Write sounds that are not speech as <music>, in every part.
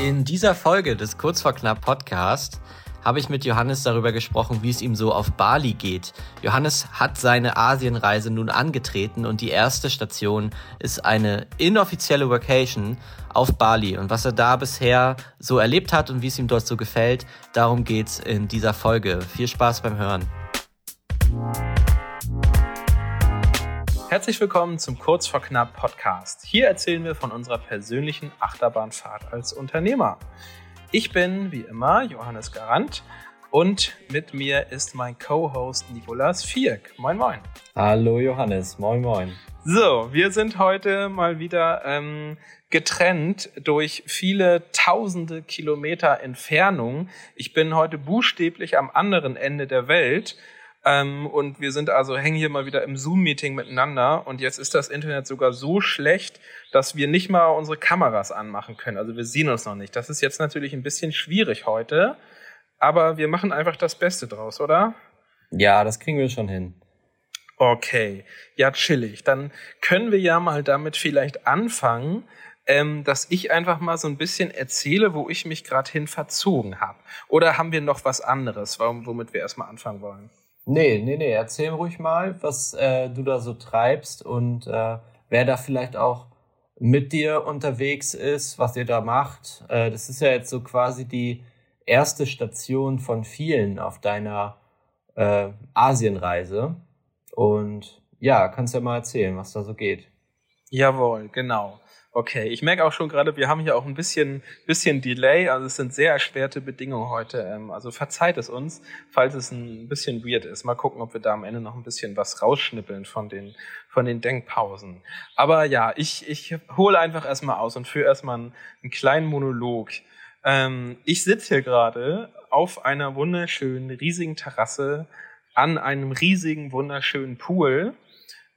In dieser Folge des Kurz vor Knapp Podcast habe ich mit Johannes darüber gesprochen, wie es ihm so auf Bali geht. Johannes hat seine Asienreise nun angetreten und die erste Station ist eine inoffizielle Vacation auf Bali. Und was er da bisher so erlebt hat und wie es ihm dort so gefällt, darum geht's in dieser Folge. Viel Spaß beim Hören. Herzlich willkommen zum Kurz vor Knapp Podcast. Hier erzählen wir von unserer persönlichen Achterbahnfahrt als Unternehmer. Ich bin wie immer Johannes Garant und mit mir ist mein Co-Host Nikolas Vierk. Moin, moin. Hallo Johannes, moin, moin. So, wir sind heute mal wieder ähm, getrennt durch viele tausende Kilometer Entfernung. Ich bin heute buchstäblich am anderen Ende der Welt. Ähm, und wir sind also, hängen hier mal wieder im Zoom-Meeting miteinander. Und jetzt ist das Internet sogar so schlecht, dass wir nicht mal unsere Kameras anmachen können. Also wir sehen uns noch nicht. Das ist jetzt natürlich ein bisschen schwierig heute. Aber wir machen einfach das Beste draus, oder? Ja, das kriegen wir schon hin. Okay, ja, chillig. Dann können wir ja mal damit vielleicht anfangen, ähm, dass ich einfach mal so ein bisschen erzähle, wo ich mich gerade hin verzogen habe. Oder haben wir noch was anderes, womit wir erstmal anfangen wollen? Nee, nee, nee, erzähl ruhig mal, was äh, du da so treibst und äh, wer da vielleicht auch mit dir unterwegs ist, was ihr da macht. Äh, das ist ja jetzt so quasi die erste Station von vielen auf deiner äh, Asienreise. Und ja, kannst ja mal erzählen, was da so geht. Jawohl, genau. Okay, ich merke auch schon gerade, wir haben hier auch ein bisschen, bisschen Delay, also es sind sehr erschwerte Bedingungen heute. Ähm, also verzeiht es uns, falls es ein bisschen weird ist. Mal gucken, ob wir da am Ende noch ein bisschen was rausschnippeln von den, von den Denkpausen. Aber ja, ich, ich hole einfach erstmal aus und führe erstmal einen, einen kleinen Monolog. Ähm, ich sitze hier gerade auf einer wunderschönen, riesigen Terrasse an einem riesigen, wunderschönen Pool.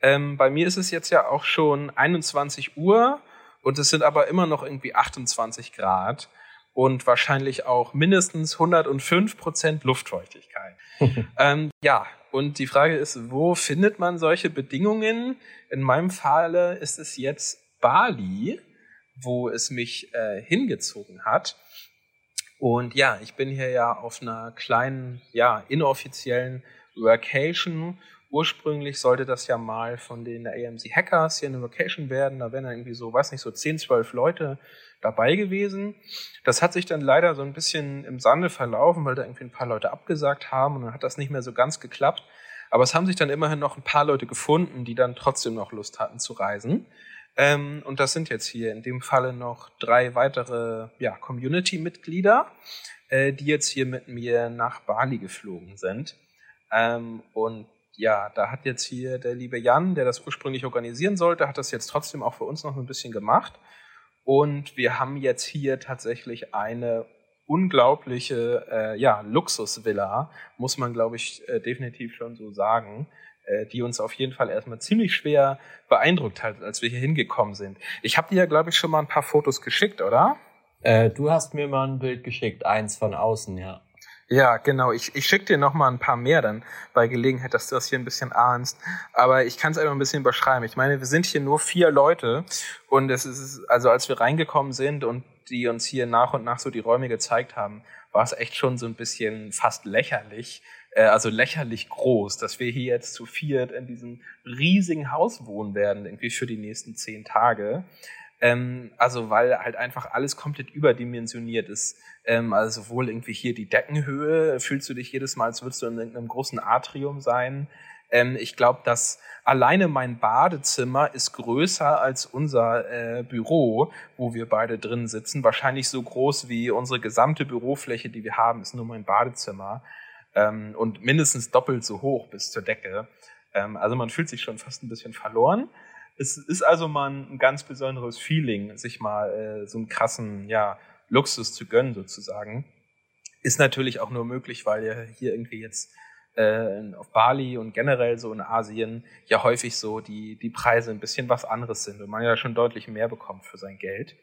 Ähm, bei mir ist es jetzt ja auch schon 21 Uhr und es sind aber immer noch irgendwie 28 Grad und wahrscheinlich auch mindestens 105 Prozent Luftfeuchtigkeit. <laughs> ähm, ja, und die Frage ist, wo findet man solche Bedingungen? In meinem Falle ist es jetzt Bali, wo es mich äh, hingezogen hat. Und ja, ich bin hier ja auf einer kleinen, ja, inoffiziellen Workation ursprünglich sollte das ja mal von den AMC Hackers hier eine Location werden. Da wären dann irgendwie so, weiß nicht, so 10, 12 Leute dabei gewesen. Das hat sich dann leider so ein bisschen im Sande verlaufen, weil da irgendwie ein paar Leute abgesagt haben und dann hat das nicht mehr so ganz geklappt. Aber es haben sich dann immerhin noch ein paar Leute gefunden, die dann trotzdem noch Lust hatten zu reisen. Ähm, und das sind jetzt hier in dem Falle noch drei weitere ja, Community-Mitglieder, äh, die jetzt hier mit mir nach Bali geflogen sind. Ähm, und ja, da hat jetzt hier der liebe Jan, der das ursprünglich organisieren sollte, hat das jetzt trotzdem auch für uns noch ein bisschen gemacht. Und wir haben jetzt hier tatsächlich eine unglaubliche äh, ja, Luxusvilla, muss man, glaube ich, äh, definitiv schon so sagen, äh, die uns auf jeden Fall erstmal ziemlich schwer beeindruckt hat, als wir hier hingekommen sind. Ich habe dir ja, glaube ich, schon mal ein paar Fotos geschickt, oder? Äh, du hast mir mal ein Bild geschickt, eins von außen, ja. Ja, genau. Ich, ich schicke dir noch mal ein paar mehr dann bei Gelegenheit, dass du das hier ein bisschen ahnst. Aber ich kann es einfach ein bisschen überschreiben. Ich meine, wir sind hier nur vier Leute und es ist, also als wir reingekommen sind und die uns hier nach und nach so die Räume gezeigt haben, war es echt schon so ein bisschen fast lächerlich, äh, also lächerlich groß, dass wir hier jetzt zu viert in diesem riesigen Haus wohnen werden, irgendwie für die nächsten zehn Tage. Ähm, also weil halt einfach alles komplett überdimensioniert ist. Ähm, also sowohl irgendwie hier die Deckenhöhe, fühlst du dich jedes Mal, als würdest du in irgendeinem großen Atrium sein. Ähm, ich glaube, dass alleine mein Badezimmer ist größer als unser äh, Büro, wo wir beide drin sitzen. Wahrscheinlich so groß wie unsere gesamte Bürofläche, die wir haben, ist nur mein Badezimmer. Ähm, und mindestens doppelt so hoch bis zur Decke. Ähm, also man fühlt sich schon fast ein bisschen verloren. Es ist also mal ein ganz besonderes Feeling, sich mal äh, so einen krassen ja, Luxus zu gönnen sozusagen. Ist natürlich auch nur möglich, weil ja hier irgendwie jetzt äh, auf Bali und generell so in Asien ja häufig so die, die Preise ein bisschen was anderes sind und man ja schon deutlich mehr bekommt für sein Geld.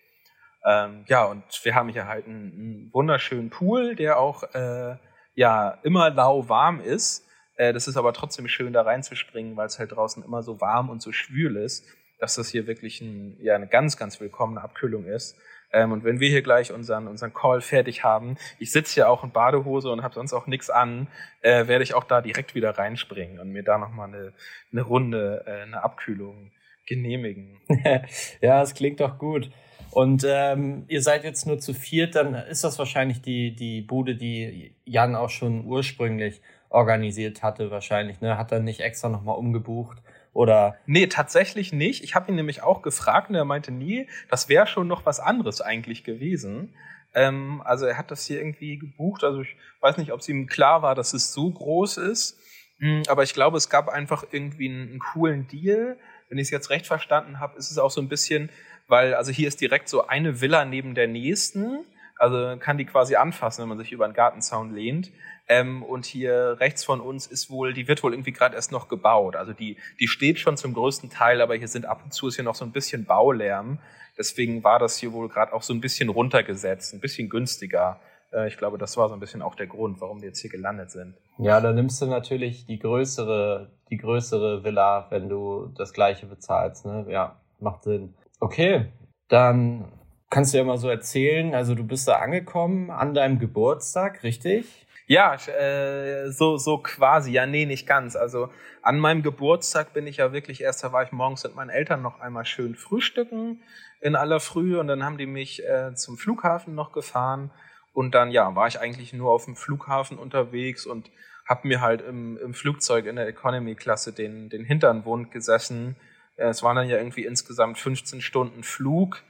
Ähm, ja, und wir haben hier halt einen, einen wunderschönen Pool, der auch äh, ja immer lauwarm ist. Äh, das ist aber trotzdem schön, da reinzuspringen, weil es halt draußen immer so warm und so schwül ist. dass das hier wirklich ein, ja, eine ganz, ganz willkommene Abkühlung ist. Ähm, und wenn wir hier gleich unseren, unseren Call fertig haben, ich sitze ja auch in Badehose und habe sonst auch nichts an, äh, werde ich auch da direkt wieder reinspringen und mir da nochmal eine, eine Runde, äh, eine Abkühlung genehmigen. <laughs> ja, es klingt doch gut. Und ähm, ihr seid jetzt nur zu viert, dann ist das wahrscheinlich die, die Bude, die Jan auch schon ursprünglich organisiert hatte, wahrscheinlich. Ne? Hat er nicht extra nochmal umgebucht? Oder? Nee, tatsächlich nicht. Ich habe ihn nämlich auch gefragt und er meinte nie, das wäre schon noch was anderes eigentlich gewesen. Ähm, also er hat das hier irgendwie gebucht. Also ich weiß nicht, ob es ihm klar war, dass es so groß ist. Hm, aber ich glaube, es gab einfach irgendwie einen, einen coolen Deal. Wenn ich es jetzt recht verstanden habe, ist es auch so ein bisschen, weil also hier ist direkt so eine Villa neben der nächsten. Also kann die quasi anfassen, wenn man sich über einen Gartenzaun lehnt. Ähm, und hier rechts von uns ist wohl, die wird wohl irgendwie gerade erst noch gebaut. Also die, die steht schon zum größten Teil, aber hier sind ab und zu ist hier noch so ein bisschen Baulärm. Deswegen war das hier wohl gerade auch so ein bisschen runtergesetzt, ein bisschen günstiger. Äh, ich glaube, das war so ein bisschen auch der Grund, warum wir jetzt hier gelandet sind. Ja, da nimmst du natürlich die größere, die größere Villa, wenn du das gleiche bezahlst. Ne? Ja, macht Sinn. Okay, dann kannst du ja mal so erzählen. Also du bist da angekommen an deinem Geburtstag, richtig? Ja, äh, so, so quasi. Ja, nee, nicht ganz. Also an meinem Geburtstag bin ich ja wirklich erst, da war ich morgens mit meinen Eltern noch einmal schön frühstücken in aller Frühe und dann haben die mich äh, zum Flughafen noch gefahren und dann, ja, war ich eigentlich nur auf dem Flughafen unterwegs und habe mir halt im, im Flugzeug in der Economy-Klasse den, den Hintern wund gesessen. Äh, es waren dann ja irgendwie insgesamt 15 Stunden Flug,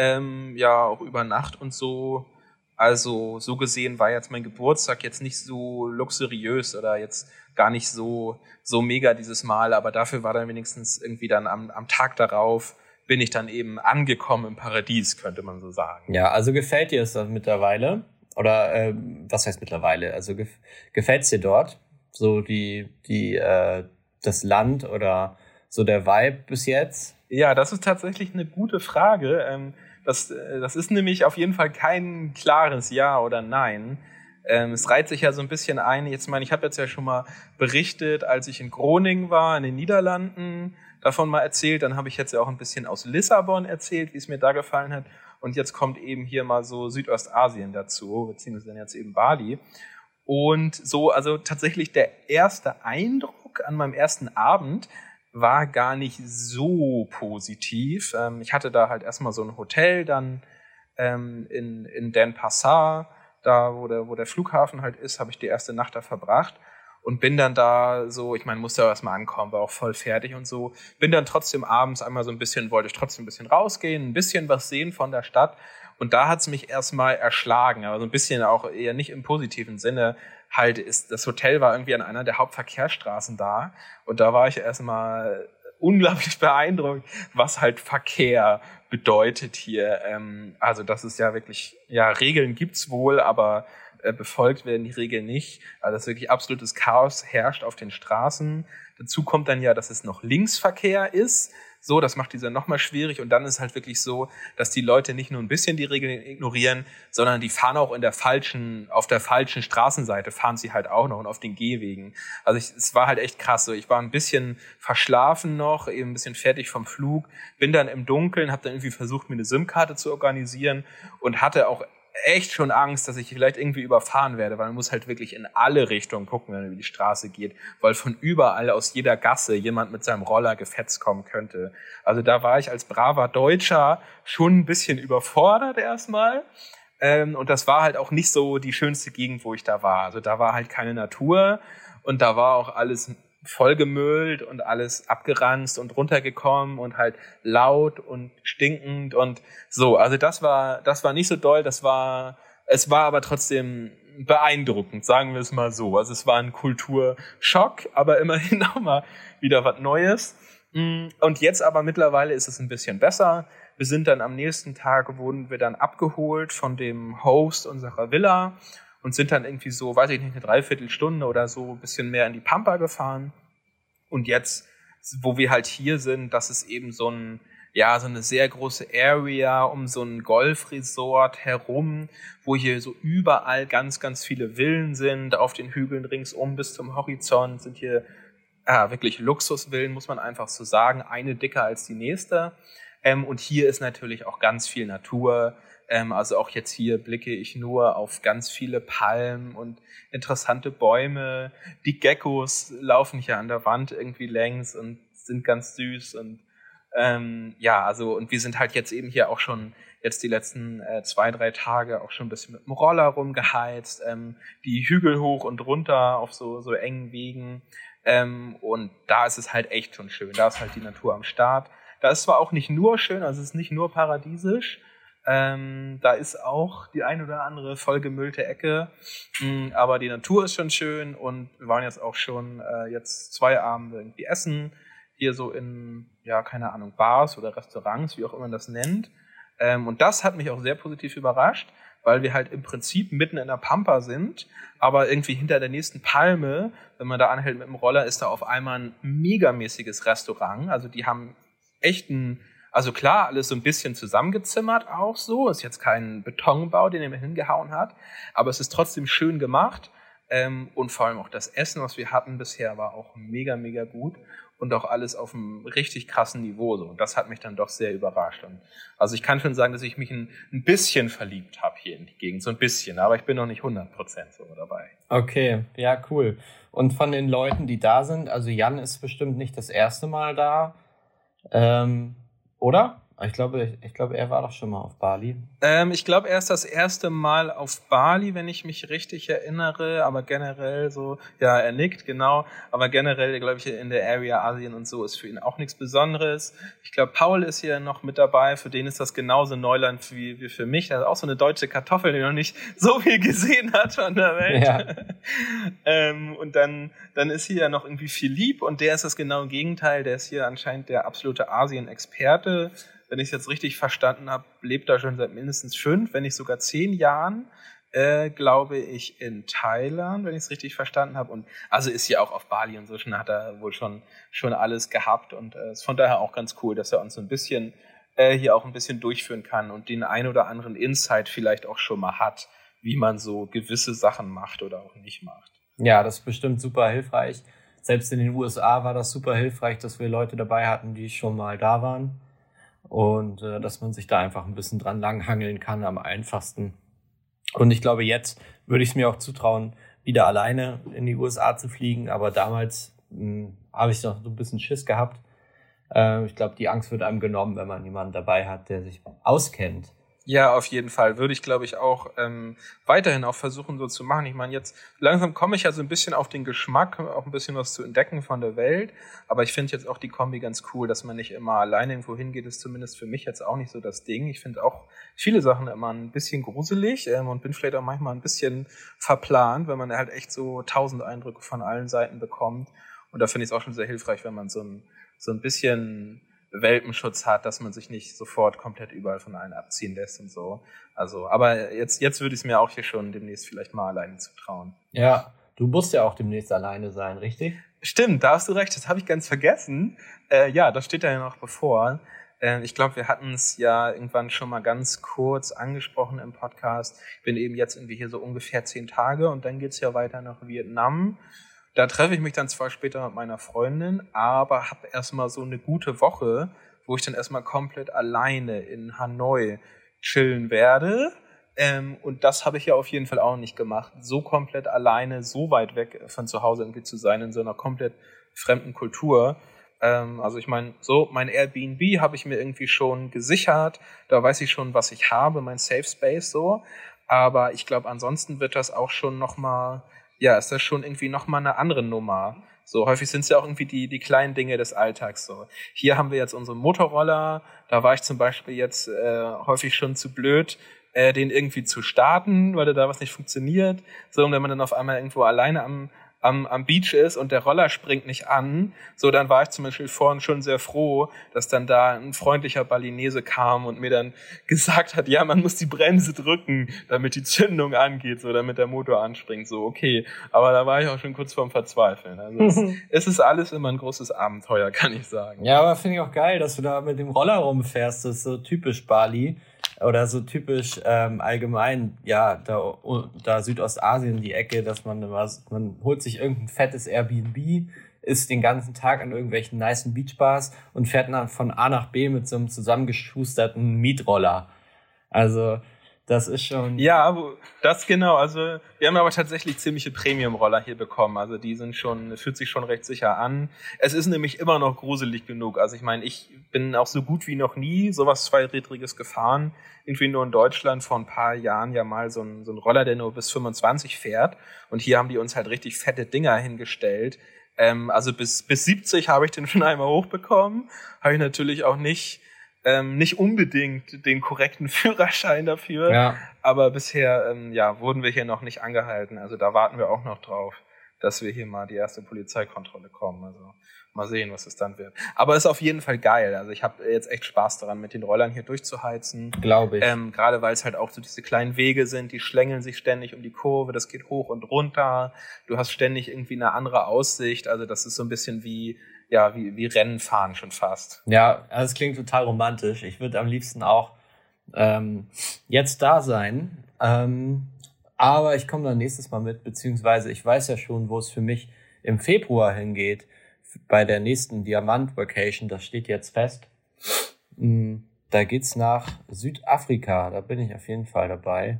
ähm, ja, auch über Nacht und so. Also so gesehen war jetzt mein Geburtstag jetzt nicht so luxuriös oder jetzt gar nicht so, so mega dieses Mal, aber dafür war dann wenigstens irgendwie dann am, am Tag darauf bin ich dann eben angekommen im Paradies, könnte man so sagen. Ja, also gefällt dir es das mittlerweile? Oder äh, was heißt mittlerweile? Also gef gefällt es dir dort? So die, die, äh, das Land oder so der Vibe bis jetzt? Ja, das ist tatsächlich eine gute Frage. Ähm, das, äh, das ist nämlich auf jeden Fall kein klares Ja oder Nein. Ähm, es reiht sich ja so ein bisschen ein. Jetzt meine ich, habe jetzt ja schon mal berichtet, als ich in Groningen war, in den Niederlanden, davon mal erzählt. Dann habe ich jetzt ja auch ein bisschen aus Lissabon erzählt, wie es mir da gefallen hat. Und jetzt kommt eben hier mal so Südostasien dazu, beziehungsweise jetzt eben Bali. Und so, also tatsächlich der erste Eindruck an meinem ersten Abend war gar nicht so positiv. Ähm, ich hatte da halt erstmal so ein Hotel dann ähm, in, in Denpasar, da wo der, wo der Flughafen halt ist, habe ich die erste Nacht da verbracht und bin dann da so, ich meine, musste ja erstmal ankommen, war auch voll fertig und so. Bin dann trotzdem abends einmal so ein bisschen, wollte ich trotzdem ein bisschen rausgehen, ein bisschen was sehen von der Stadt. Und da hat's mich erstmal erschlagen, aber so ein bisschen auch eher nicht im positiven Sinne. Halt ist, das Hotel war irgendwie an einer der Hauptverkehrsstraßen da. Und da war ich erstmal unglaublich <laughs> beeindruckt, was halt Verkehr bedeutet hier. Ähm, also das ist ja wirklich, ja, Regeln gibt's wohl, aber äh, befolgt werden die Regeln nicht. Also das wirklich absolutes Chaos herrscht auf den Straßen. Dazu kommt dann ja, dass es noch Linksverkehr ist. So, das macht dieser nochmal schwierig. Und dann ist halt wirklich so, dass die Leute nicht nur ein bisschen die Regeln ignorieren, sondern die fahren auch in der falschen, auf der falschen Straßenseite fahren sie halt auch noch und auf den Gehwegen. Also ich, es war halt echt krass. So, ich war ein bisschen verschlafen noch, eben ein bisschen fertig vom Flug, bin dann im Dunkeln, habe dann irgendwie versucht, mir eine SIM-Karte zu organisieren und hatte auch echt schon Angst, dass ich vielleicht irgendwie überfahren werde, weil man muss halt wirklich in alle Richtungen gucken, wenn man über die Straße geht, weil von überall aus jeder Gasse jemand mit seinem Roller gefetzt kommen könnte. Also da war ich als braver Deutscher schon ein bisschen überfordert erstmal. Ähm, und das war halt auch nicht so die schönste Gegend, wo ich da war. Also da war halt keine Natur und da war auch alles vollgemüllt und alles abgeranzt und runtergekommen und halt laut und stinkend und so. Also das war, das war nicht so doll, das war, es war aber trotzdem beeindruckend, sagen wir es mal so. Also es war ein Kulturschock, aber immerhin <laughs> auch mal wieder was Neues. Mm, und jetzt aber mittlerweile ist es ein bisschen besser. Wir sind dann am nächsten Tag, wurden wir dann abgeholt von dem Host unserer Villa und sind dann irgendwie so, weiß ich nicht, eine Dreiviertelstunde oder so ein bisschen mehr in die Pampa gefahren. Und jetzt, wo wir halt hier sind, das ist eben so ein, ja, so eine sehr große Area um so ein Golfresort herum, wo hier so überall ganz, ganz viele Villen sind. Auf den Hügeln ringsum bis zum Horizont sind hier ah, wirklich Luxusvillen, muss man einfach so sagen, eine dicker als die nächste. Ähm, und hier ist natürlich auch ganz viel Natur. Ähm, also auch jetzt hier blicke ich nur auf ganz viele Palmen und interessante Bäume. Die Geckos laufen hier an der Wand irgendwie längs und sind ganz süß und ähm, ja, also und wir sind halt jetzt eben hier auch schon jetzt die letzten äh, zwei, drei Tage auch schon ein bisschen mit dem Roller rumgeheizt, ähm, die Hügel hoch und runter auf so, so engen Wegen. Ähm, und da ist es halt echt schon schön. Da ist halt die Natur am Start. Da ist zwar auch nicht nur schön, also es ist nicht nur paradiesisch, ähm, da ist auch die ein oder andere vollgemüllte Ecke, mh, hm, aber die Natur ist schon schön und wir waren jetzt auch schon äh, jetzt zwei Abende irgendwie essen, hier so in, ja, keine Ahnung, Bars oder Restaurants, wie auch immer man das nennt. Ähm, und das hat mich auch sehr positiv überrascht, weil wir halt im Prinzip mitten in der Pampa sind, aber irgendwie hinter der nächsten Palme, wenn man da anhält mit dem Roller, ist da auf einmal ein megamäßiges Restaurant. Also die haben echt ein, also klar, alles so ein bisschen zusammengezimmert auch so. Ist jetzt kein Betonbau, den er mir hingehauen hat, aber es ist trotzdem schön gemacht. Ähm, und vor allem auch das Essen, was wir hatten bisher, war auch mega, mega gut und auch alles auf einem richtig krassen Niveau. So. Und das hat mich dann doch sehr überrascht. Und also ich kann schon sagen, dass ich mich ein, ein bisschen verliebt habe hier in die Gegend, so ein bisschen, aber ich bin noch nicht 100% so dabei. Okay, ja, cool. Und von den Leuten, die da sind, also Jan ist bestimmt nicht das erste Mal da. Ähm, oder? Ich glaube, ich glaube, er war doch schon mal auf Bali. Ähm, ich glaube, er ist das erste Mal auf Bali, wenn ich mich richtig erinnere. Aber generell so, ja, er nickt, genau. Aber generell, glaube ich, in der Area Asien und so ist für ihn auch nichts Besonderes. Ich glaube, Paul ist hier noch mit dabei. Für den ist das genauso Neuland wie, wie für mich. Er ist auch so eine deutsche Kartoffel, die noch nicht so viel gesehen hat von der Welt. Ja. <laughs> ähm, und dann, dann ist hier ja noch irgendwie Philipp und der ist das genaue Gegenteil. Der ist hier anscheinend der absolute Asien-Experte wenn ich es jetzt richtig verstanden habe, lebt er schon seit mindestens fünf, wenn nicht sogar zehn Jahren, äh, glaube ich, in Thailand, wenn ich es richtig verstanden habe. Und also ist hier auch auf Bali und so schon hat er wohl schon, schon alles gehabt und äh, ist von daher auch ganz cool, dass er uns so ein bisschen äh, hier auch ein bisschen durchführen kann und den ein oder anderen Insight vielleicht auch schon mal hat, wie man so gewisse Sachen macht oder auch nicht macht. Ja, das ist bestimmt super hilfreich. Selbst in den USA war das super hilfreich, dass wir Leute dabei hatten, die schon mal da waren und äh, dass man sich da einfach ein bisschen dran langhangeln kann am einfachsten. Und ich glaube, jetzt würde ich es mir auch zutrauen, wieder alleine in die USA zu fliegen, aber damals hm, habe ich noch so ein bisschen Schiss gehabt. Äh, ich glaube, die Angst wird einem genommen, wenn man jemanden dabei hat, der sich auskennt. Ja, auf jeden Fall. Würde ich, glaube ich, auch ähm, weiterhin auch versuchen, so zu machen. Ich meine, jetzt langsam komme ich ja so ein bisschen auf den Geschmack, auch ein bisschen was zu entdecken von der Welt. Aber ich finde jetzt auch die Kombi ganz cool, dass man nicht immer alleine irgendwo hingeht, ist zumindest für mich jetzt auch nicht so das Ding. Ich finde auch viele Sachen immer ein bisschen gruselig ähm, und bin vielleicht auch manchmal ein bisschen verplant, wenn man halt echt so tausend Eindrücke von allen Seiten bekommt. Und da finde ich es auch schon sehr hilfreich, wenn man so ein, so ein bisschen Welpenschutz hat, dass man sich nicht sofort komplett überall von allen abziehen lässt und so. Also, aber jetzt, jetzt würde ich es mir auch hier schon demnächst vielleicht mal alleine zutrauen. Ja, du musst ja auch demnächst alleine sein, richtig? Stimmt, da hast du recht, das habe ich ganz vergessen. Äh, ja, das steht ja noch bevor. Äh, ich glaube, wir hatten es ja irgendwann schon mal ganz kurz angesprochen im Podcast. Ich bin eben jetzt irgendwie hier so ungefähr zehn Tage und dann geht's ja weiter nach Vietnam. Da treffe ich mich dann zwar später mit meiner Freundin, aber habe erstmal so eine gute Woche, wo ich dann erstmal komplett alleine in Hanoi chillen werde. Ähm, und das habe ich ja auf jeden Fall auch nicht gemacht. So komplett alleine, so weit weg von zu Hause irgendwie zu sein, in so einer komplett fremden Kultur. Ähm, also ich meine, so mein Airbnb habe ich mir irgendwie schon gesichert. Da weiß ich schon, was ich habe, mein Safe Space so. Aber ich glaube, ansonsten wird das auch schon nochmal ja, ist das schon irgendwie nochmal eine andere Nummer. So häufig sind es ja auch irgendwie die, die kleinen Dinge des Alltags. So hier haben wir jetzt unsere Motorroller. Da war ich zum Beispiel jetzt äh, häufig schon zu blöd, äh, den irgendwie zu starten, weil da was nicht funktioniert. So und wenn man dann auf einmal irgendwo alleine am am, am Beach ist und der Roller springt nicht an, so dann war ich zum Beispiel vorhin schon sehr froh, dass dann da ein freundlicher Balinese kam und mir dann gesagt hat, ja, man muss die Bremse drücken, damit die Zündung angeht, so damit der Motor anspringt, so okay. Aber da war ich auch schon kurz vorm Verzweifeln. Also es, es ist alles immer ein großes Abenteuer, kann ich sagen. Ja, aber finde ich auch geil, dass du da mit dem Roller rumfährst. Das ist so typisch Bali oder so typisch ähm, allgemein, ja, da, da Südostasien die Ecke, dass man was, man holt sich irgendein fettes Airbnb ist den ganzen Tag an irgendwelchen niceen Beachbars und fährt dann von A nach B mit so einem zusammengeschusterten Mietroller. Also das ist schon. Ja, das genau. Also wir haben aber tatsächlich ziemliche Premium-Roller hier bekommen. Also die sind schon, fühlt sich schon recht sicher an. Es ist nämlich immer noch gruselig genug. Also ich meine, ich bin auch so gut wie noch nie sowas Zweirädriges gefahren. Irgendwie nur in Deutschland vor ein paar Jahren ja mal so ein, so ein Roller, der nur bis 25 fährt. Und hier haben die uns halt richtig fette Dinger hingestellt. Ähm, also bis, bis 70 habe ich den schon einmal hochbekommen. Habe ich natürlich auch nicht ähm, nicht unbedingt den korrekten <laughs> Führerschein dafür. Ja. Aber bisher ähm, ja, wurden wir hier noch nicht angehalten. Also da warten wir auch noch drauf, dass wir hier mal die erste Polizeikontrolle kommen. Also mal sehen, was es dann wird. Aber ist auf jeden Fall geil. Also ich habe jetzt echt Spaß daran, mit den Rollern hier durchzuheizen. Glaube ich. Ähm, Gerade weil es halt auch so diese kleinen Wege sind, die schlängeln sich ständig um die Kurve, das geht hoch und runter. Du hast ständig irgendwie eine andere Aussicht. Also das ist so ein bisschen wie ja, wie, wie Rennen fahren schon fast. Ja, also es klingt total romantisch. Ich würde am liebsten auch ähm, jetzt da sein. Ähm, aber ich komme dann nächstes Mal mit, beziehungsweise ich weiß ja schon, wo es für mich im Februar hingeht. Bei der nächsten Diamant-Vacation, das steht jetzt fest. Mm, da geht's nach Südafrika. Da bin ich auf jeden Fall dabei.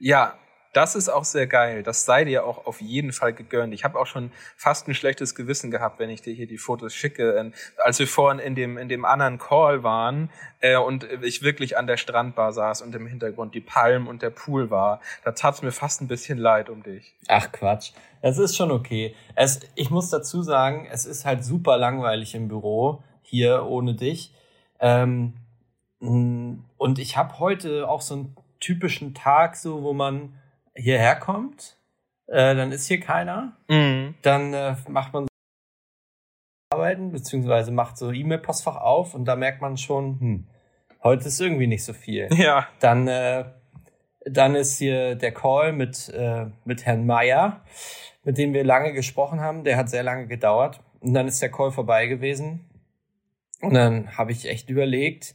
Ja, das ist auch sehr geil. Das sei dir auch auf jeden Fall gegönnt. Ich habe auch schon fast ein schlechtes Gewissen gehabt, wenn ich dir hier die Fotos schicke. Ähm, als wir vorhin in dem, in dem anderen Call waren äh, und ich wirklich an der Strandbar saß und im Hintergrund die Palm und der Pool war, da tat es mir fast ein bisschen leid um dich. Ach Quatsch. Es ist schon okay. Es, ich muss dazu sagen, es ist halt super langweilig im Büro hier ohne dich. Ähm, und ich habe heute auch so einen typischen Tag, so wo man hierher kommt, äh, dann ist hier keiner. Mhm. Dann äh, macht man arbeiten, beziehungsweise macht so E-Mail-Postfach auf und da merkt man schon, hm, heute ist irgendwie nicht so viel. <laughs> Ja. Dann, äh, dann ist hier der Call mit, äh, mit Herrn Meyer, mit dem wir lange gesprochen haben. Der hat sehr lange gedauert. Und dann ist der Call vorbei gewesen. Und dann habe ich echt überlegt,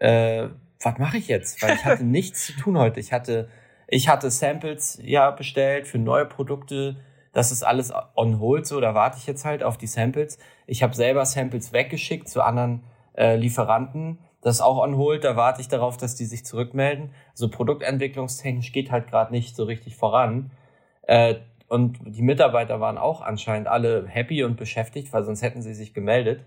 äh, was mache ich jetzt? Weil ich hatte <laughs> nichts zu tun heute. Ich hatte ich hatte Samples ja bestellt für neue Produkte. Das ist alles on hold, so da warte ich jetzt halt auf die Samples. Ich habe selber Samples weggeschickt zu anderen äh, Lieferanten. Das ist auch on hold, da warte ich darauf, dass die sich zurückmelden. Also produktentwicklungstechnisch geht halt gerade nicht so richtig voran. Äh, und die Mitarbeiter waren auch anscheinend alle happy und beschäftigt, weil sonst hätten sie sich gemeldet.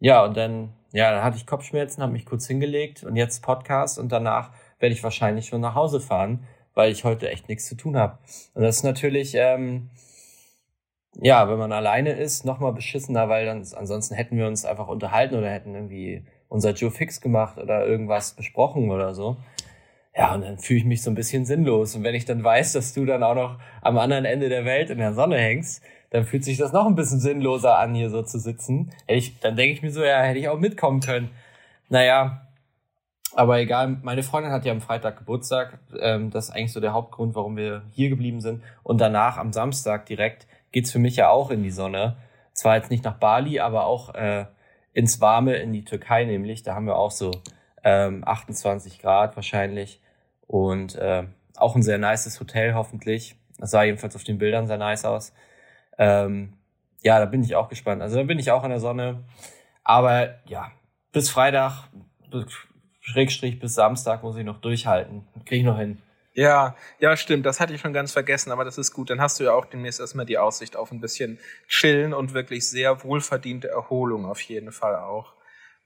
Ja, und dann, ja, dann hatte ich Kopfschmerzen, habe mich kurz hingelegt und jetzt Podcast und danach werde ich wahrscheinlich schon nach Hause fahren, weil ich heute echt nichts zu tun habe. Und das ist natürlich, ähm, ja, wenn man alleine ist, nochmal beschissener, weil dann ansonsten hätten wir uns einfach unterhalten oder hätten irgendwie unser Joe Fix gemacht oder irgendwas besprochen oder so. Ja, und dann fühle ich mich so ein bisschen sinnlos. Und wenn ich dann weiß, dass du dann auch noch am anderen Ende der Welt in der Sonne hängst, dann fühlt sich das noch ein bisschen sinnloser an, hier so zu sitzen. Ich, dann denke ich mir so, ja, hätte ich auch mitkommen können. Naja, aber egal, meine Freundin hat ja am Freitag Geburtstag. Ähm, das ist eigentlich so der Hauptgrund, warum wir hier geblieben sind. Und danach am Samstag direkt geht's für mich ja auch in die Sonne. Zwar jetzt nicht nach Bali, aber auch äh, ins Warme, in die Türkei nämlich. Da haben wir auch so ähm, 28 Grad wahrscheinlich. Und äh, auch ein sehr nices Hotel hoffentlich. Das sah jedenfalls auf den Bildern sehr nice aus. Ähm, ja, da bin ich auch gespannt. Also da bin ich auch in der Sonne. Aber ja, bis Freitag Schrägstrich bis Samstag muss ich noch durchhalten. Kriege ich noch hin. Ja, ja, stimmt. Das hatte ich schon ganz vergessen, aber das ist gut. Dann hast du ja auch demnächst erstmal die Aussicht auf ein bisschen chillen und wirklich sehr wohlverdiente Erholung auf jeden Fall auch.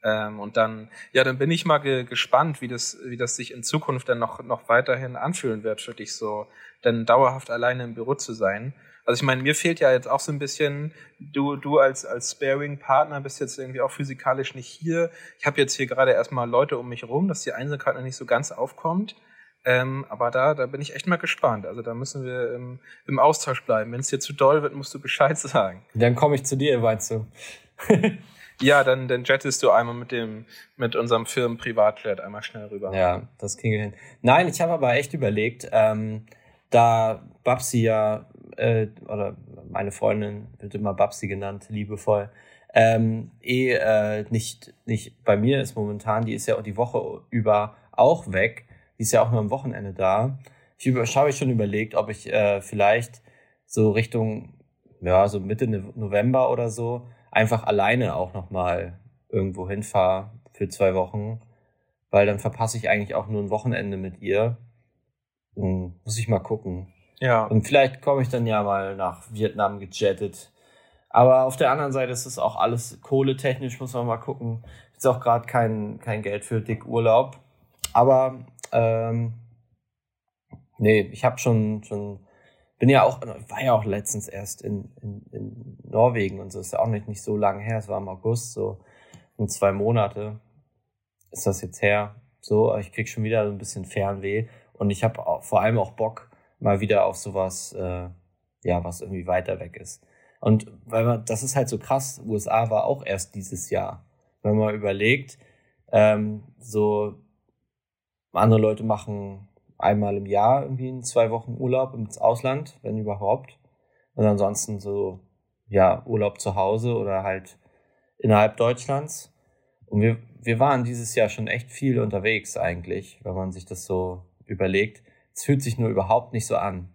Ähm, und dann, ja, dann bin ich mal ge gespannt, wie das, wie das sich in Zukunft dann noch, noch weiterhin anfühlen wird für dich so, dann dauerhaft alleine im Büro zu sein. Also ich meine, mir fehlt ja jetzt auch so ein bisschen, du, du als, als Sparing-Partner bist jetzt irgendwie auch physikalisch nicht hier. Ich habe jetzt hier gerade erstmal Leute um mich rum, dass die noch nicht so ganz aufkommt. Ähm, aber da, da bin ich echt mal gespannt. Also da müssen wir im, im Austausch bleiben. Wenn es dir zu doll wird, musst du Bescheid <laughs> sagen. Dann komme ich zu dir, weißt du. <laughs> ja, dann, dann jettest du einmal mit dem, mit unserem Firmen Privatjet einmal schnell rüber. Ja, das kriegen wir hin. Nein, ich habe aber echt überlegt, ähm, da Babsi ja äh, oder meine Freundin wird immer Babsi genannt, liebevoll, ähm, eh äh, nicht, nicht bei mir ist momentan, die ist ja die Woche über auch weg, die ist ja auch nur am Wochenende da. Ich über, habe schon überlegt, ob ich äh, vielleicht so Richtung ja, so Mitte November oder so einfach alleine auch nochmal irgendwo hinfahre für zwei Wochen, weil dann verpasse ich eigentlich auch nur ein Wochenende mit ihr. Hm, muss ich mal gucken. Ja. Und vielleicht komme ich dann ja mal nach Vietnam gejettet. Aber auf der anderen Seite ist es auch alles kohletechnisch, muss man mal gucken. Ist auch gerade kein, kein Geld für dick Urlaub. Aber ähm, nee, ich habe schon, schon, bin ja auch, war ja auch letztens erst in, in, in Norwegen und so, ist ja auch nicht, nicht so lange her, es war im August, so in zwei Monate ist das jetzt her. So, ich krieg schon wieder so ein bisschen Fernweh und ich habe vor allem auch Bock mal wieder auf sowas, äh, ja, was irgendwie weiter weg ist. Und weil man, das ist halt so krass, USA war auch erst dieses Jahr. Wenn man überlegt, ähm, so andere Leute machen einmal im Jahr irgendwie in zwei Wochen Urlaub ins Ausland, wenn überhaupt. Und ansonsten so, ja, Urlaub zu Hause oder halt innerhalb Deutschlands. Und wir, wir waren dieses Jahr schon echt viel unterwegs eigentlich, wenn man sich das so überlegt. Es fühlt sich nur überhaupt nicht so an.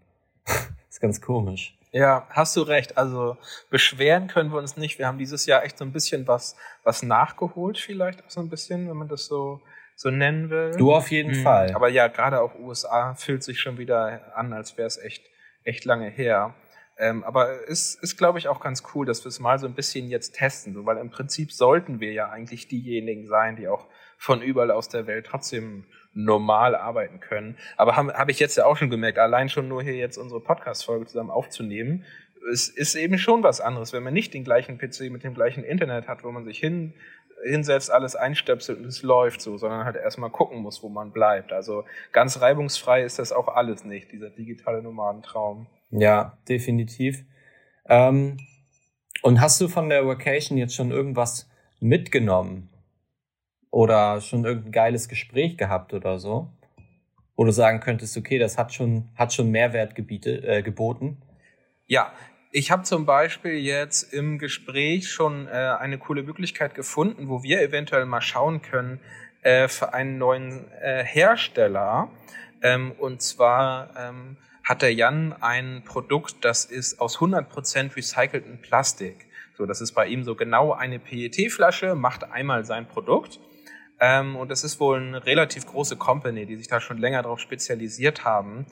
<laughs> ist ganz komisch. Ja, hast du recht. Also beschweren können wir uns nicht. Wir haben dieses Jahr echt so ein bisschen was, was nachgeholt, vielleicht auch so ein bisschen, wenn man das so, so nennen will. Du auf jeden mhm. Fall. Aber ja, gerade auch USA fühlt sich schon wieder an, als wäre es echt, echt lange her. Ähm, aber es ist, glaube ich, auch ganz cool, dass wir es mal so ein bisschen jetzt testen, so, weil im Prinzip sollten wir ja eigentlich diejenigen sein, die auch von überall aus der Welt trotzdem normal arbeiten können. Aber habe hab ich jetzt ja auch schon gemerkt, allein schon nur hier jetzt unsere Podcast-Folge zusammen aufzunehmen, es ist eben schon was anderes, wenn man nicht den gleichen PC mit dem gleichen Internet hat, wo man sich hin, hinsetzt, alles einstöpselt und es läuft so, sondern halt erstmal gucken muss, wo man bleibt. Also ganz reibungsfrei ist das auch alles nicht, dieser digitale Nomadentraum. Ja, definitiv. Ähm, und hast du von der Vacation jetzt schon irgendwas mitgenommen? Oder schon irgendein geiles Gespräch gehabt oder so? Wo du sagen könntest, okay, das hat schon, hat schon Mehrwert gebiete, äh, geboten? Ja, ich habe zum Beispiel jetzt im Gespräch schon äh, eine coole Möglichkeit gefunden, wo wir eventuell mal schauen können äh, für einen neuen äh, Hersteller. Ähm, und zwar ähm, hat der Jan ein Produkt, das ist aus 100% recyceltem Plastik. So, das ist bei ihm so genau eine PET-Flasche, macht einmal sein Produkt. Ähm, und das ist wohl eine relativ große Company, die sich da schon länger darauf spezialisiert haben,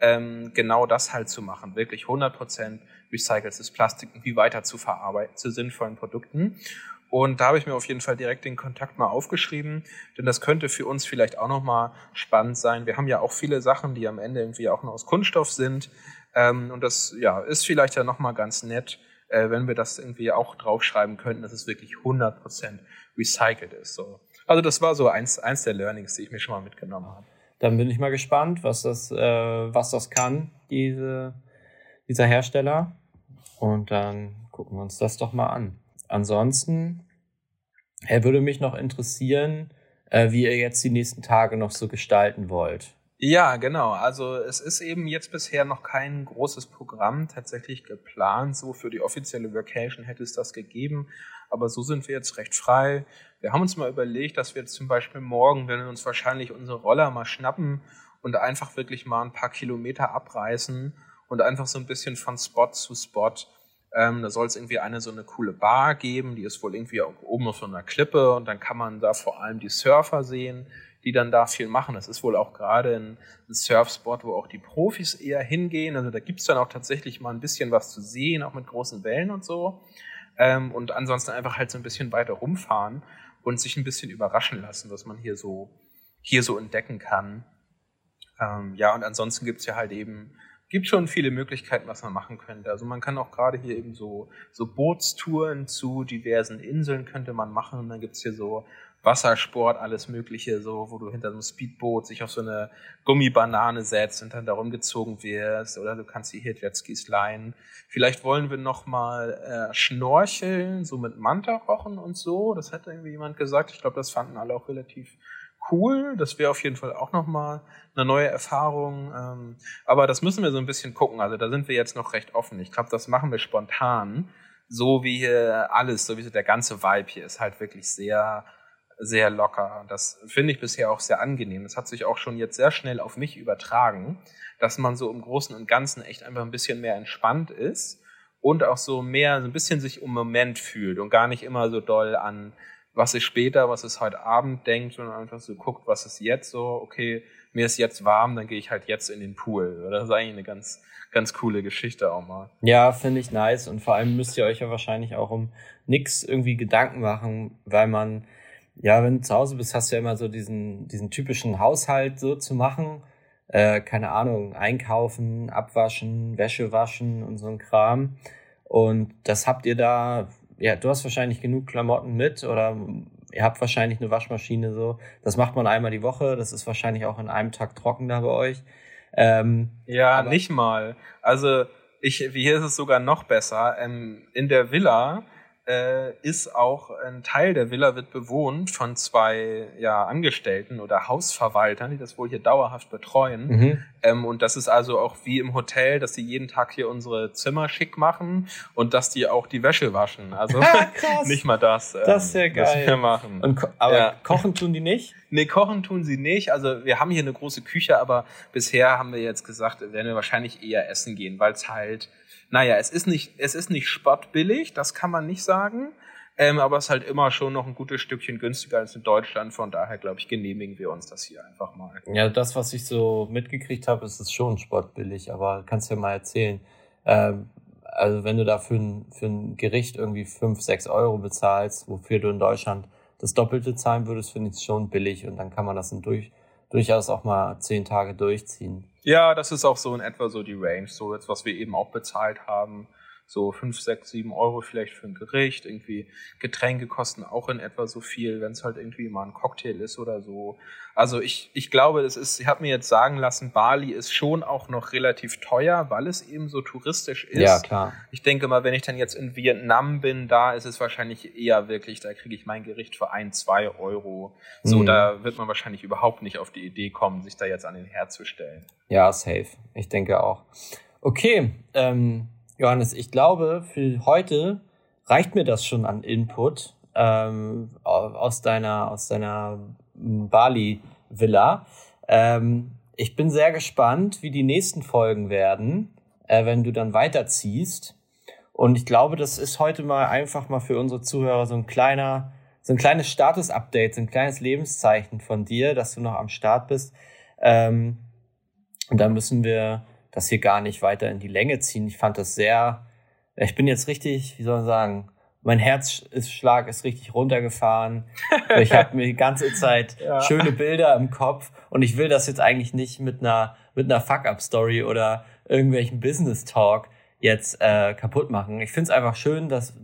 ähm, genau das halt zu machen. Wirklich 100% recyceltes Plastik irgendwie weiter zu verarbeiten zu sinnvollen Produkten. Und da habe ich mir auf jeden Fall direkt den Kontakt mal aufgeschrieben, denn das könnte für uns vielleicht auch nochmal spannend sein. Wir haben ja auch viele Sachen, die am Ende irgendwie auch noch aus Kunststoff sind. Ähm, und das ja, ist vielleicht ja nochmal ganz nett, äh, wenn wir das irgendwie auch draufschreiben könnten, dass es wirklich 100% recycelt ist. So. Also das war so eins, eins der Learnings, die ich mir schon mal mitgenommen habe. Dann bin ich mal gespannt, was das, äh, was das kann, diese, dieser Hersteller. Und dann gucken wir uns das doch mal an ansonsten er würde mich noch interessieren, äh, wie ihr jetzt die nächsten Tage noch so gestalten wollt. Ja, genau. Also es ist eben jetzt bisher noch kein großes Programm tatsächlich geplant. So für die offizielle Vacation hätte es das gegeben. Aber so sind wir jetzt recht frei. Wir haben uns mal überlegt, dass wir jetzt zum Beispiel morgen, wenn wir uns wahrscheinlich unsere Roller mal schnappen und einfach wirklich mal ein paar Kilometer abreißen und einfach so ein bisschen von Spot zu Spot ähm, da soll es irgendwie eine so eine coole Bar geben, die ist wohl irgendwie oben auf so einer Klippe und dann kann man da vor allem die Surfer sehen, die dann da viel machen. Das ist wohl auch gerade ein, Surfspot, wo auch die Profis eher hingehen. Also da gibt's dann auch tatsächlich mal ein bisschen was zu sehen, auch mit großen Wellen und so. Ähm, und ansonsten einfach halt so ein bisschen weiter rumfahren und sich ein bisschen überraschen lassen, was man hier so, hier so entdecken kann. Ähm, ja, und ansonsten gibt's ja halt eben gibt schon viele Möglichkeiten, was man machen könnte. Also man kann auch gerade hier eben so, so Bootstouren zu diversen Inseln könnte man machen. Und dann gibt's hier so Wassersport, alles Mögliche, so, wo du hinter so einem Speedboot sich auf so eine Gummibanane setzt und dann darum gezogen wirst. Oder du kannst hier Jetskis leihen. Vielleicht wollen wir noch mal äh, schnorcheln, so mit Mantarochen und so. Das hat irgendwie jemand gesagt. Ich glaube, das fanden alle auch relativ cool. Das wäre auf jeden Fall auch nochmal eine neue Erfahrung. Ähm, aber das müssen wir so ein bisschen gucken. Also da sind wir jetzt noch recht offen. Ich glaube, das machen wir spontan. So wie hier alles, so wie so der ganze Vibe hier ist halt wirklich sehr, sehr locker. Das finde ich bisher auch sehr angenehm. Das hat sich auch schon jetzt sehr schnell auf mich übertragen, dass man so im Großen und Ganzen echt einfach ein bisschen mehr entspannt ist und auch so mehr, so ein bisschen sich im Moment fühlt und gar nicht immer so doll an, was ist später, was ist heute Abend denkt, sondern einfach so guckt, was ist jetzt so, okay, mir ist jetzt warm, dann gehe ich halt jetzt in den Pool. Das ist eigentlich eine ganz, ganz coole Geschichte auch mal. Ja, finde ich nice. Und vor allem müsst ihr euch ja wahrscheinlich auch um nichts irgendwie Gedanken machen, weil man, ja, wenn du zu Hause bist, hast du ja immer so diesen, diesen typischen Haushalt so zu machen. Äh, keine Ahnung, einkaufen, abwaschen, Wäsche waschen und so ein Kram. Und das habt ihr da, ja, du hast wahrscheinlich genug Klamotten mit oder ihr habt wahrscheinlich eine Waschmaschine so. Das macht man einmal die Woche. Das ist wahrscheinlich auch in einem Tag trocken da bei euch. Ähm, ja, nicht mal. Also ich, hier ist es sogar noch besser. Ähm, in der Villa äh, ist auch ein Teil der Villa wird bewohnt von zwei ja, Angestellten oder Hausverwaltern, die das wohl hier dauerhaft betreuen. Mhm. Ähm, und das ist also auch wie im Hotel, dass sie jeden Tag hier unsere Zimmer schick machen und dass die auch die Wäsche waschen. Also <laughs> nicht mal das. Ähm, das ist ja geil. wir machen. Und, aber ja. kochen tun die nicht? <laughs> Nee, kochen tun sie nicht. Also wir haben hier eine große Küche, aber bisher haben wir jetzt gesagt, werden wir wahrscheinlich eher essen gehen, weil es halt naja, es ist nicht, es ist nicht spottbillig, das kann man nicht sagen. Ähm, aber es ist halt immer schon noch ein gutes Stückchen günstiger als in Deutschland. Von daher, glaube ich, genehmigen wir uns das hier einfach mal. Ja, das, was ich so mitgekriegt habe, ist es schon spottbillig, aber kannst du ja mal erzählen. Ähm, also wenn du da für ein, für ein Gericht irgendwie fünf, sechs Euro bezahlst, wofür du in Deutschland das Doppelte zahlen würdest, finde ich es schon billig und dann kann man das durch, durchaus auch mal zehn Tage durchziehen. Ja, das ist auch so in etwa so die Range, so jetzt, was wir eben auch bezahlt haben so fünf, sechs, sieben Euro vielleicht für ein Gericht. Irgendwie Getränke kosten auch in etwa so viel, wenn es halt irgendwie mal ein Cocktail ist oder so. Also ich, ich glaube, das ist, ich habe mir jetzt sagen lassen, Bali ist schon auch noch relativ teuer, weil es eben so touristisch ist. Ja, klar. Ich denke mal, wenn ich dann jetzt in Vietnam bin, da ist es wahrscheinlich eher wirklich, da kriege ich mein Gericht für ein, zwei Euro. So, mhm. da wird man wahrscheinlich überhaupt nicht auf die Idee kommen, sich da jetzt an den Herd zu stellen. Ja, safe. Ich denke auch. Okay, ähm, Johannes, ich glaube, für heute reicht mir das schon an Input ähm, aus deiner, aus deiner Bali-Villa. Ähm, ich bin sehr gespannt, wie die nächsten Folgen werden, äh, wenn du dann weiterziehst. Und ich glaube, das ist heute mal einfach mal für unsere Zuhörer so ein kleiner, so ein kleines Status-Update, so ein kleines Lebenszeichen von dir, dass du noch am Start bist. Ähm, und da müssen wir das hier gar nicht weiter in die Länge ziehen. Ich fand das sehr, ich bin jetzt richtig, wie soll man sagen, mein Herzschlag ist richtig runtergefahren. <laughs> Ich habe mir die ganze Zeit ja. schöne Bilder im Kopf und ich will das jetzt eigentlich nicht mit einer mit einer Fuck-up-Story oder irgendwelchen Business-Talk jetzt äh, kaputt machen. Ich finde es einfach schön, das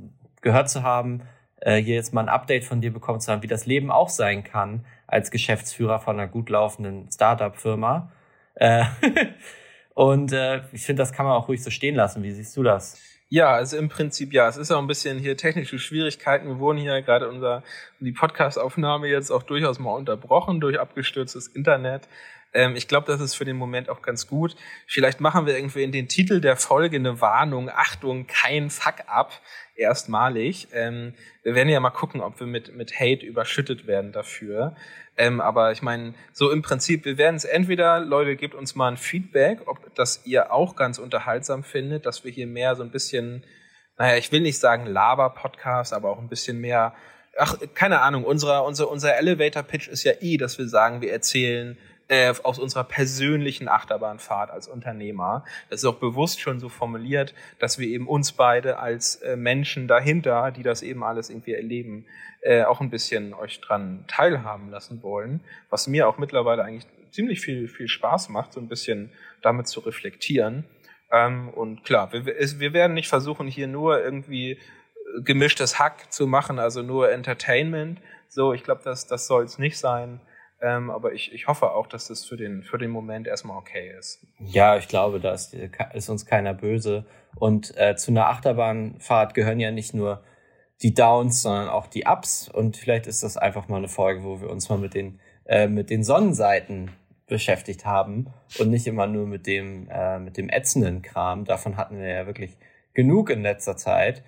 gehört zu haben, äh, hier jetzt mal ein Update von dir bekommen zu haben, wie das Leben auch sein kann als Geschäftsführer von einer gut laufenden Startup-Firma. Äh, <laughs> Und äh, ich finde, das kann man auch ruhig so stehen lassen. Wie siehst du das? Ja, also im Prinzip ja. Es ist auch ein bisschen hier technische Schwierigkeiten. Wir wurden hier gerade unser die Podcast-Aufnahme jetzt auch durchaus mal unterbrochen durch abgestürztes Internet. Ähm, ich glaube, das ist für den Moment auch ganz gut. Vielleicht machen wir irgendwie in den Titel der Folge eine Warnung. Achtung, kein Fuck-up. Erstmalig. Ähm, wir werden ja mal gucken, ob wir mit, mit Hate überschüttet werden dafür. Ähm, aber ich meine, so im Prinzip, wir werden es entweder, Leute, gebt uns mal ein Feedback, ob das ihr auch ganz unterhaltsam findet, dass wir hier mehr so ein bisschen, naja, ich will nicht sagen Laber-Podcast, aber auch ein bisschen mehr, ach, keine Ahnung, unser, unser, unser Elevator-Pitch ist ja eh, dass wir sagen, wir erzählen äh, aus unserer persönlichen Achterbahnfahrt als Unternehmer. Das ist auch bewusst schon so formuliert, dass wir eben uns beide als äh, Menschen dahinter, die das eben alles irgendwie erleben, äh, auch ein bisschen euch dran teilhaben lassen wollen, was mir auch mittlerweile eigentlich ziemlich viel, viel Spaß macht, so ein bisschen damit zu reflektieren. Ähm, und klar, wir, wir werden nicht versuchen, hier nur irgendwie äh, gemischtes Hack zu machen, also nur Entertainment. So, ich glaube, das, das soll es nicht sein. Ähm, aber ich, ich hoffe auch, dass das für den, für den Moment erstmal okay ist. Ja, ich glaube, da ist, ist uns keiner böse. Und äh, zu einer Achterbahnfahrt gehören ja nicht nur die Downs, sondern auch die Ups. Und vielleicht ist das einfach mal eine Folge, wo wir uns mal mit den, äh, mit den Sonnenseiten beschäftigt haben und nicht immer nur mit dem, äh, mit dem ätzenden Kram. Davon hatten wir ja wirklich genug in letzter Zeit.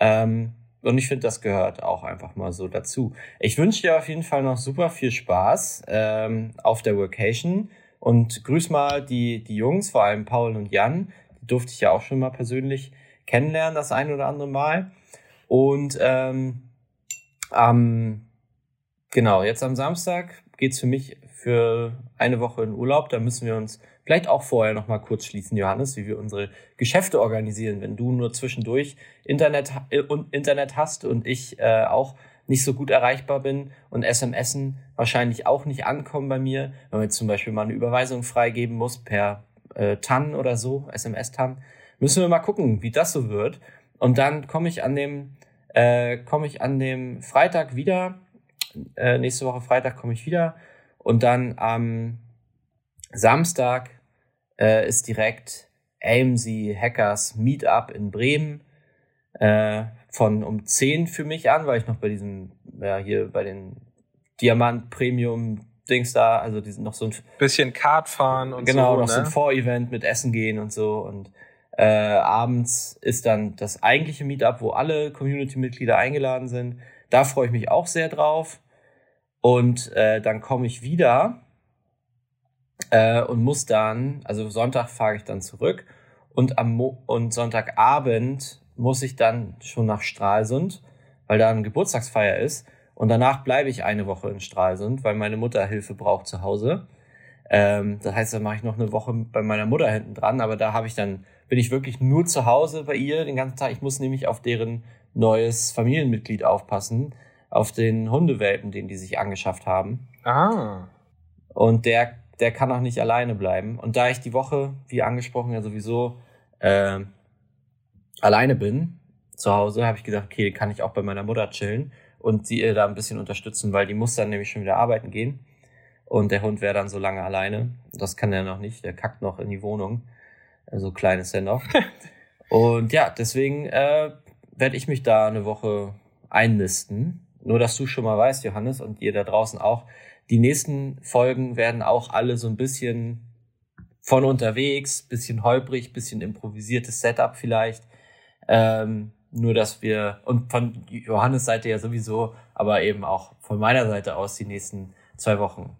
Ähm, und ich finde, das gehört auch einfach mal so dazu. Ich wünsche dir auf jeden Fall noch super viel Spaß ähm, auf der Vacation und grüß mal die, die Jungs, vor allem Paul und Jan. Die durfte ich ja auch schon mal persönlich kennenlernen, das ein oder andere Mal. Und ähm, am, genau, jetzt am Samstag geht's für mich für eine Woche in Urlaub. Da müssen wir uns vielleicht auch vorher noch mal kurz schließen, Johannes, wie wir unsere Geschäfte organisieren. Wenn du nur zwischendurch Internet, äh, Internet hast und ich äh, auch nicht so gut erreichbar bin und SMSen wahrscheinlich auch nicht ankommen bei mir, wenn man jetzt zum Beispiel mal eine Überweisung freigeben muss per äh, TAN oder so, SMS-TAN, müssen wir mal gucken, wie das so wird. Und dann komme ich an dem äh, komme ich an dem Freitag wieder. Äh, nächste Woche Freitag komme ich wieder. Und dann am Samstag äh, ist direkt AMC Hackers Meetup in Bremen äh, von um 10 für mich an, weil ich noch bei diesem, ja, hier bei den Diamant Premium Dings da, also die sind noch so ein bisschen Kart fahren und genau, so. noch ne? so ein Vorevent mit Essen gehen und so. Und äh, abends ist dann das eigentliche Meetup, wo alle Community-Mitglieder eingeladen sind. Da freue ich mich auch sehr drauf. Und äh, dann komme ich wieder äh, und muss dann, also Sonntag fahre ich dann zurück und am Mo und Sonntagabend muss ich dann schon nach Stralsund, weil da eine Geburtstagsfeier ist. Und danach bleibe ich eine Woche in Stralsund, weil meine Mutter Hilfe braucht zu Hause. Ähm, das heißt, da mache ich noch eine Woche bei meiner Mutter hinten dran, aber da habe ich dann, bin ich wirklich nur zu Hause bei ihr den ganzen Tag. Ich muss nämlich auf deren neues Familienmitglied aufpassen, auf den Hundewelpen, den die sich angeschafft haben. Ah. Und der, der kann auch nicht alleine bleiben. Und da ich die Woche, wie angesprochen, ja sowieso äh, alleine bin zu Hause, habe ich gedacht, okay, kann ich auch bei meiner Mutter chillen und sie ihr da ein bisschen unterstützen, weil die muss dann nämlich schon wieder arbeiten gehen. Und der Hund wäre dann so lange alleine. Das kann er noch nicht. Der kackt noch in die Wohnung. So klein ist er noch. <laughs> und ja, deswegen äh, werde ich mich da eine Woche einlisten. Nur, dass du schon mal weißt, Johannes, und ihr da draußen auch, die nächsten Folgen werden auch alle so ein bisschen von unterwegs, bisschen holprig, bisschen improvisiertes Setup vielleicht. Ähm, nur, dass wir, und von Johannes Seite ja sowieso, aber eben auch von meiner Seite aus die nächsten zwei Wochen.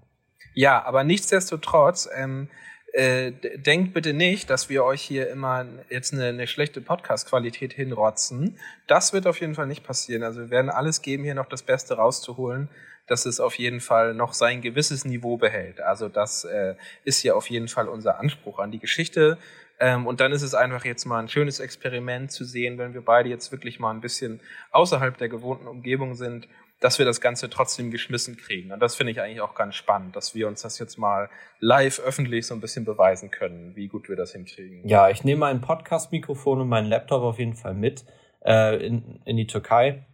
Ja, aber nichtsdestotrotz, ähm, äh, denkt bitte nicht, dass wir euch hier immer jetzt eine, eine schlechte Podcast-Qualität hinrotzen. Das wird auf jeden Fall nicht passieren. Also wir werden alles geben, hier noch das Beste rauszuholen, dass es auf jeden Fall noch sein gewisses Niveau behält. Also das äh, ist ja auf jeden Fall unser Anspruch an die Geschichte. Ähm, und dann ist es einfach jetzt mal ein schönes Experiment zu sehen, wenn wir beide jetzt wirklich mal ein bisschen außerhalb der gewohnten Umgebung sind dass wir das Ganze trotzdem geschmissen kriegen. Und das finde ich eigentlich auch ganz spannend, dass wir uns das jetzt mal live öffentlich so ein bisschen beweisen können, wie gut wir das hinkriegen. Ja, ich nehme mein Podcast-Mikrofon und meinen Laptop auf jeden Fall mit äh, in, in die Türkei.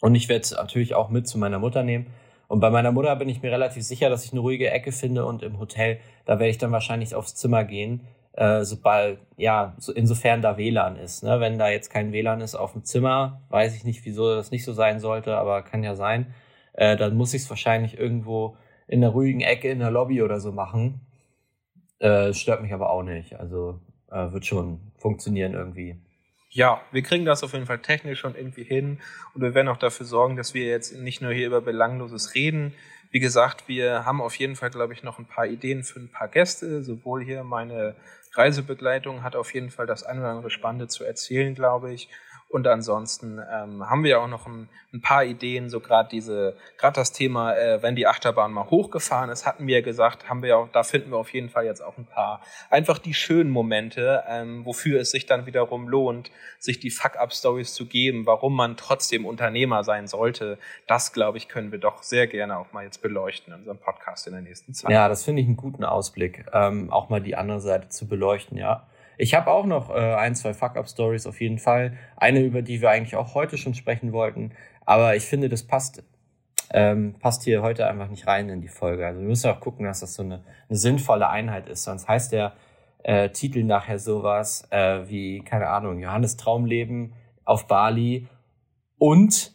Und ich werde es natürlich auch mit zu meiner Mutter nehmen. Und bei meiner Mutter bin ich mir relativ sicher, dass ich eine ruhige Ecke finde und im Hotel, da werde ich dann wahrscheinlich aufs Zimmer gehen äh, sobald, ja, so, insofern da WLAN ist. Ne? Wenn da jetzt kein WLAN ist auf dem Zimmer, weiß ich nicht, wieso das nicht so sein sollte, aber kann ja sein. Äh, dann muss ich es wahrscheinlich irgendwo in der ruhigen Ecke in der Lobby oder so machen. Äh, stört mich aber auch nicht. Also äh, wird schon funktionieren irgendwie. Ja, wir kriegen das auf jeden Fall technisch schon irgendwie hin und wir werden auch dafür sorgen, dass wir jetzt nicht nur hier über Belangloses reden. Wie gesagt, wir haben auf jeden Fall, glaube ich, noch ein paar Ideen für ein paar Gäste. Sowohl hier meine Reisebegleitung hat auf jeden Fall das eine oder andere Spannende zu erzählen, glaube ich. Und ansonsten ähm, haben wir auch noch ein, ein paar Ideen, so gerade diese, gerade das Thema, äh, wenn die Achterbahn mal hochgefahren ist, hatten wir gesagt, haben wir auch, da finden wir auf jeden Fall jetzt auch ein paar, einfach die schönen Momente, ähm, wofür es sich dann wiederum lohnt, sich die Fuck-Up-Stories zu geben, warum man trotzdem Unternehmer sein sollte. Das, glaube ich, können wir doch sehr gerne auch mal jetzt beleuchten in unserem Podcast in der nächsten Zeit. Ja, das finde ich einen guten Ausblick, ähm, auch mal die andere Seite zu beleuchten, ja. Ich habe auch noch äh, ein, zwei Fuck-Up-Stories auf jeden Fall. Eine, über die wir eigentlich auch heute schon sprechen wollten. Aber ich finde, das passt, ähm, passt hier heute einfach nicht rein in die Folge. Also wir müssen auch gucken, dass das so eine, eine sinnvolle Einheit ist. Sonst heißt der äh, Titel nachher sowas äh, wie, keine Ahnung, Johannes Traumleben auf Bali und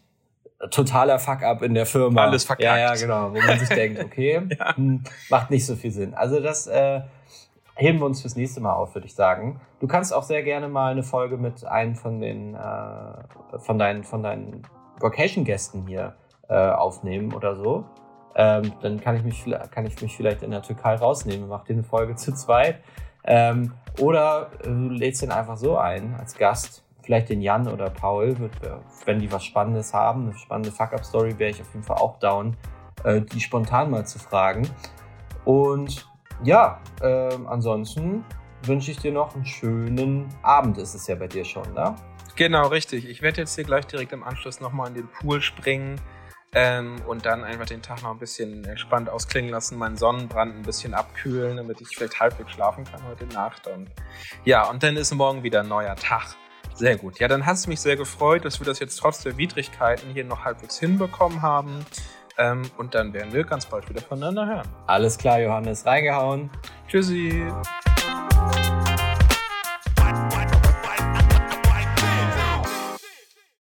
totaler Fuck-up in der Firma. Alles verkackt. Ja, ja, genau. Wo man sich denkt, okay, <laughs> ja. hm, macht nicht so viel Sinn. Also das äh, heben wir uns fürs nächste Mal auf, würde ich sagen. Du kannst auch sehr gerne mal eine Folge mit einem von den äh, von deinen von deinen Vacation-Gästen hier äh, aufnehmen oder so. Ähm, dann kann ich mich kann ich mich vielleicht in der Türkei rausnehmen, mach dir eine Folge zu zweit. Ähm, oder äh, du lädst ihn einfach so ein als Gast. Vielleicht den Jan oder Paul, wenn die was Spannendes haben, eine spannende Fuck-Up-Story, wäre ich auf jeden Fall auch down, äh, die spontan mal zu fragen. Und ja, äh, ansonsten wünsche ich dir noch einen schönen Abend, ist es ja bei dir schon, ne? Genau, richtig. Ich werde jetzt hier gleich direkt im Anschluss nochmal in den Pool springen ähm, und dann einfach den Tag noch ein bisschen entspannt ausklingen lassen, meinen Sonnenbrand ein bisschen abkühlen, damit ich vielleicht halbwegs schlafen kann heute Nacht. Und ja, und dann ist morgen wieder ein neuer Tag. Sehr gut. Ja, dann hat es mich sehr gefreut, dass wir das jetzt trotz der Widrigkeiten hier noch halbwegs hinbekommen haben. Ähm, und dann werden wir ganz bald wieder voneinander hören. Alles klar, Johannes, reingehauen. Tschüssi.